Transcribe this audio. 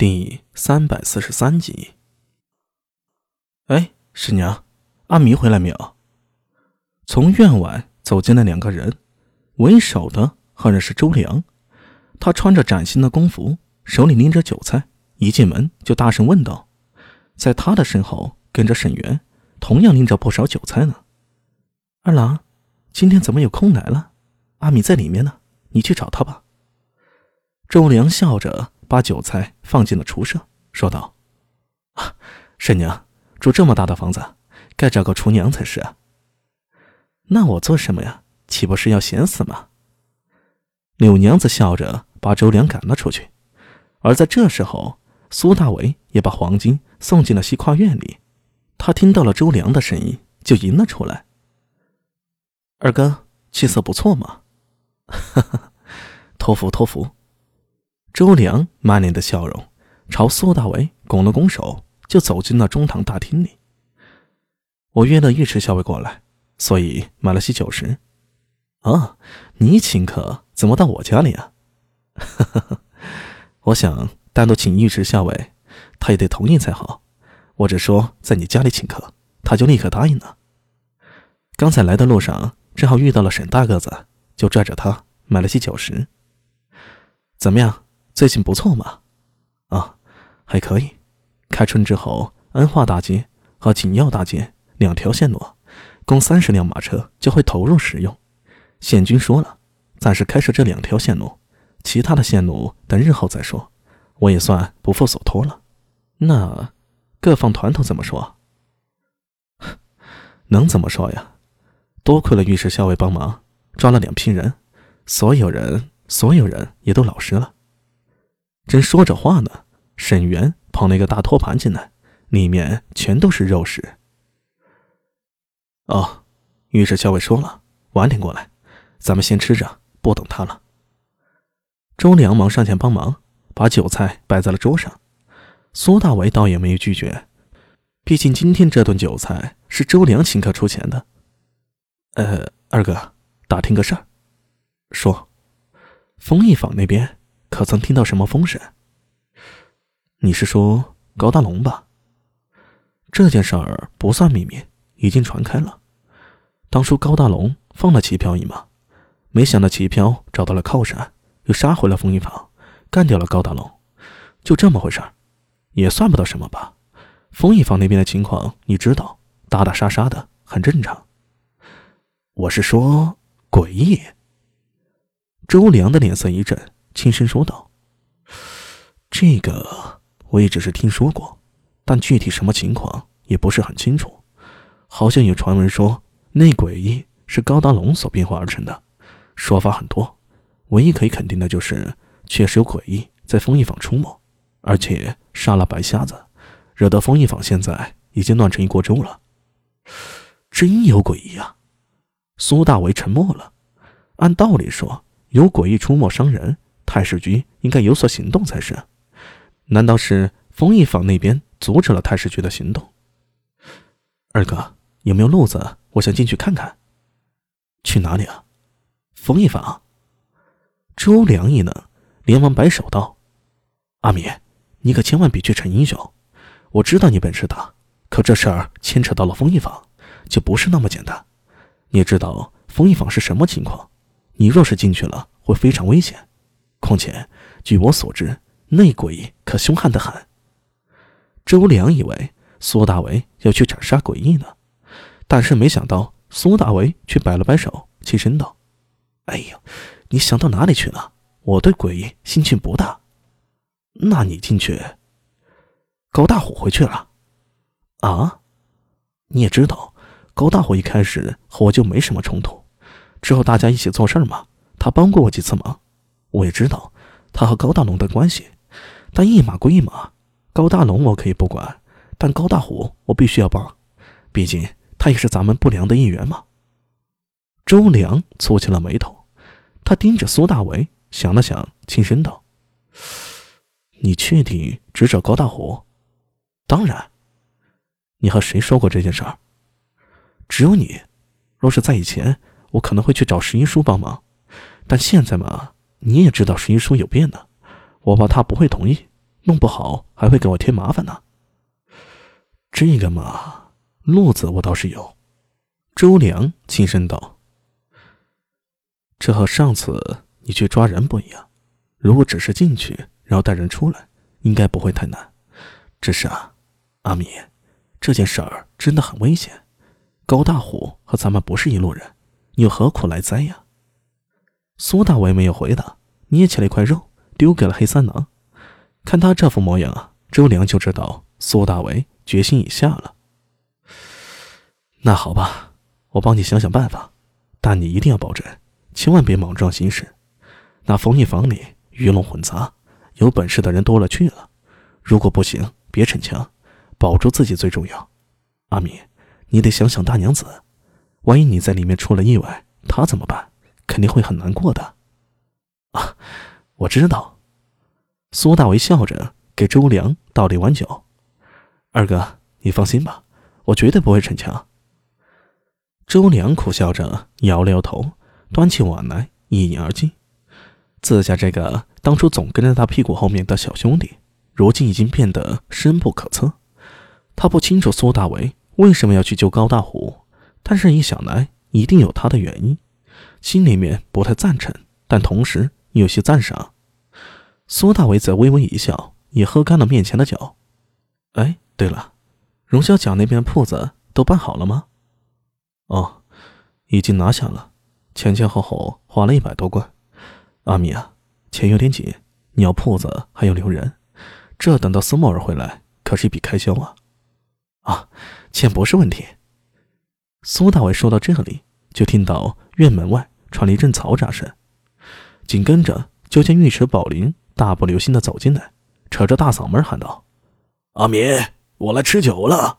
第三百四十三集。哎，师娘，阿弥回来没有？从院外走进来两个人，为首的赫然是周良，他穿着崭新的工服，手里拎着酒菜，一进门就大声问道。在他的身后跟着沈源，同样拎着不少酒菜呢。二郎，今天怎么有空来了？阿米在里面呢，你去找他吧。周良笑着。把酒菜放进了厨舍，说道：“啊，沈娘住这么大的房子，该找个厨娘才是啊。那我做什么呀？岂不是要闲死吗？”柳娘子笑着把周良赶了出去。而在这时候，苏大为也把黄金送进了西跨院里。他听到了周良的声音，就迎了出来：“二哥，气色不错嘛。”“ 哈哈，托福托福。”周良满脸的笑容，朝苏大为拱了拱手，就走进了中堂大厅里。我约了尉迟校尉过来，所以买了些酒食。啊，你请客怎么到我家里啊？哈 哈我想单独请尉迟校尉，他也得同意才好。我只说在你家里请客，他就立刻答应了。刚才来的路上正好遇到了沈大个子，就拽着他买了些酒食。怎么样？最近不错嘛，啊，还可以。开春之后，安化大街和锦耀大街两条线路，共三十辆马车就会投入使用。县军说了，暂时开设这两条线路，其他的线路等日后再说。我也算不负所托了。那各方团头怎么说？能怎么说呀？多亏了御史校尉帮忙，抓了两批人，所有人，所有人也都老实了。正说着话呢，沈源捧了一个大托盘进来，里面全都是肉食。哦，御史校尉说了，晚点过来，咱们先吃着，不等他了。周良忙上前帮忙，把酒菜摆在了桌上。苏大为倒也没有拒绝，毕竟今天这顿酒菜是周良请客出钱的。呃，二哥，打听个事儿，说，丰益坊那边。可曾听到什么风声？你是说高大龙吧？这件事儿不算秘密，已经传开了。当初高大龙放了齐飘一马，没想到齐飘找到了靠山，又杀回了风一坊，干掉了高大龙，就这么回事儿，也算不到什么吧。风一坊那边的情况你知道，打打杀杀的很正常。我是说诡异。周良的脸色一震。轻声说道：“这个我也只是听说过，但具体什么情况也不是很清楚。好像有传闻说那诡异是高大龙所变化而成的，说法很多。唯一可以肯定的就是，确实有诡异在丰益坊出没，而且杀了白瞎子，惹得丰益坊现在已经乱成一锅粥了。真有诡异啊！”苏大为沉默了。按道理说，有诡异出没伤人。太史局应该有所行动才是，难道是丰益坊那边阻止了太史局的行动？二哥，有没有路子？我想进去看看。去哪里啊？丰益坊。周良一愣，连忙摆手道：“阿米，你可千万别去逞英雄。我知道你本事大，可这事儿牵扯到了丰益坊，就不是那么简单。你也知道丰益坊是什么情况？你若是进去了，会非常危险。”况且，据我所知，内鬼可凶悍的很。周良以为苏大为要去斩杀诡异呢，但是没想到苏大为却摆了摆手，起身道：“哎呦，你想到哪里去了？我对诡异兴趣不大。那你进去。”高大虎回去了。啊？你也知道，高大虎一开始和我就没什么冲突，之后大家一起做事嘛，他帮过我几次忙。我也知道他和高大龙的关系，但一码归一码，高大龙我可以不管，但高大虎我必须要帮，毕竟他也是咱们不良的一员嘛。周良蹙起了眉头，他盯着苏大为，想了想，轻声道：“你确定只找高大虎？当然。你和谁说过这件事儿？只有你。若是在以前，我可能会去找石英叔帮忙，但现在嘛……”你也知道十一叔有变的，我怕他不会同意，弄不好还会给我添麻烦呢。这个嘛，路子我倒是有。周良轻声道：“这和上次你去抓人不一样。如果只是进去，然后带人出来，应该不会太难。只是啊，阿米，这件事儿真的很危险。高大虎和咱们不是一路人，你又何苦来哉呀？”苏大为没有回答，捏起了一块肉，丢给了黑三郎。看他这副模样啊，周良就知道苏大为决心已下了。那好吧。我帮你想想办法，但你一定要保证，千万别莽撞行事。那封印房里鱼龙混杂，有本事的人多了去了。如果不行，别逞强，保住自己最重要。阿敏，你得想想大娘子，万一你在里面出了意外，她怎么办？肯定会很难过的。啊，我知道。苏大为笑着给周良倒了一碗酒。二哥，你放心吧，我绝对不会逞强。周良苦笑着摇了摇头，端起碗来一饮而尽。自家这个当初总跟在他屁股后面的小兄弟，如今已经变得深不可测。他不清楚苏大为为什么要去救高大虎，但是一想来，一定有他的原因，心里面不太赞成，但同时有些赞赏。苏大为则微微一笑，也喝干了面前的酒。哎，对了，荣小甲那边铺子都办好了吗？哦，已经拿下了，前前后后花了一百多贯。阿米啊，钱有点紧，你要铺子还要留人，这等到苏沫儿回来可是一笔开销啊！啊，钱不是问题。苏大伟说到这里，就听到院门外传来一阵嘈杂声，紧跟着就见尉迟宝林大步流星的走进来，扯着大嗓门喊道：“阿敏，我来吃酒了。”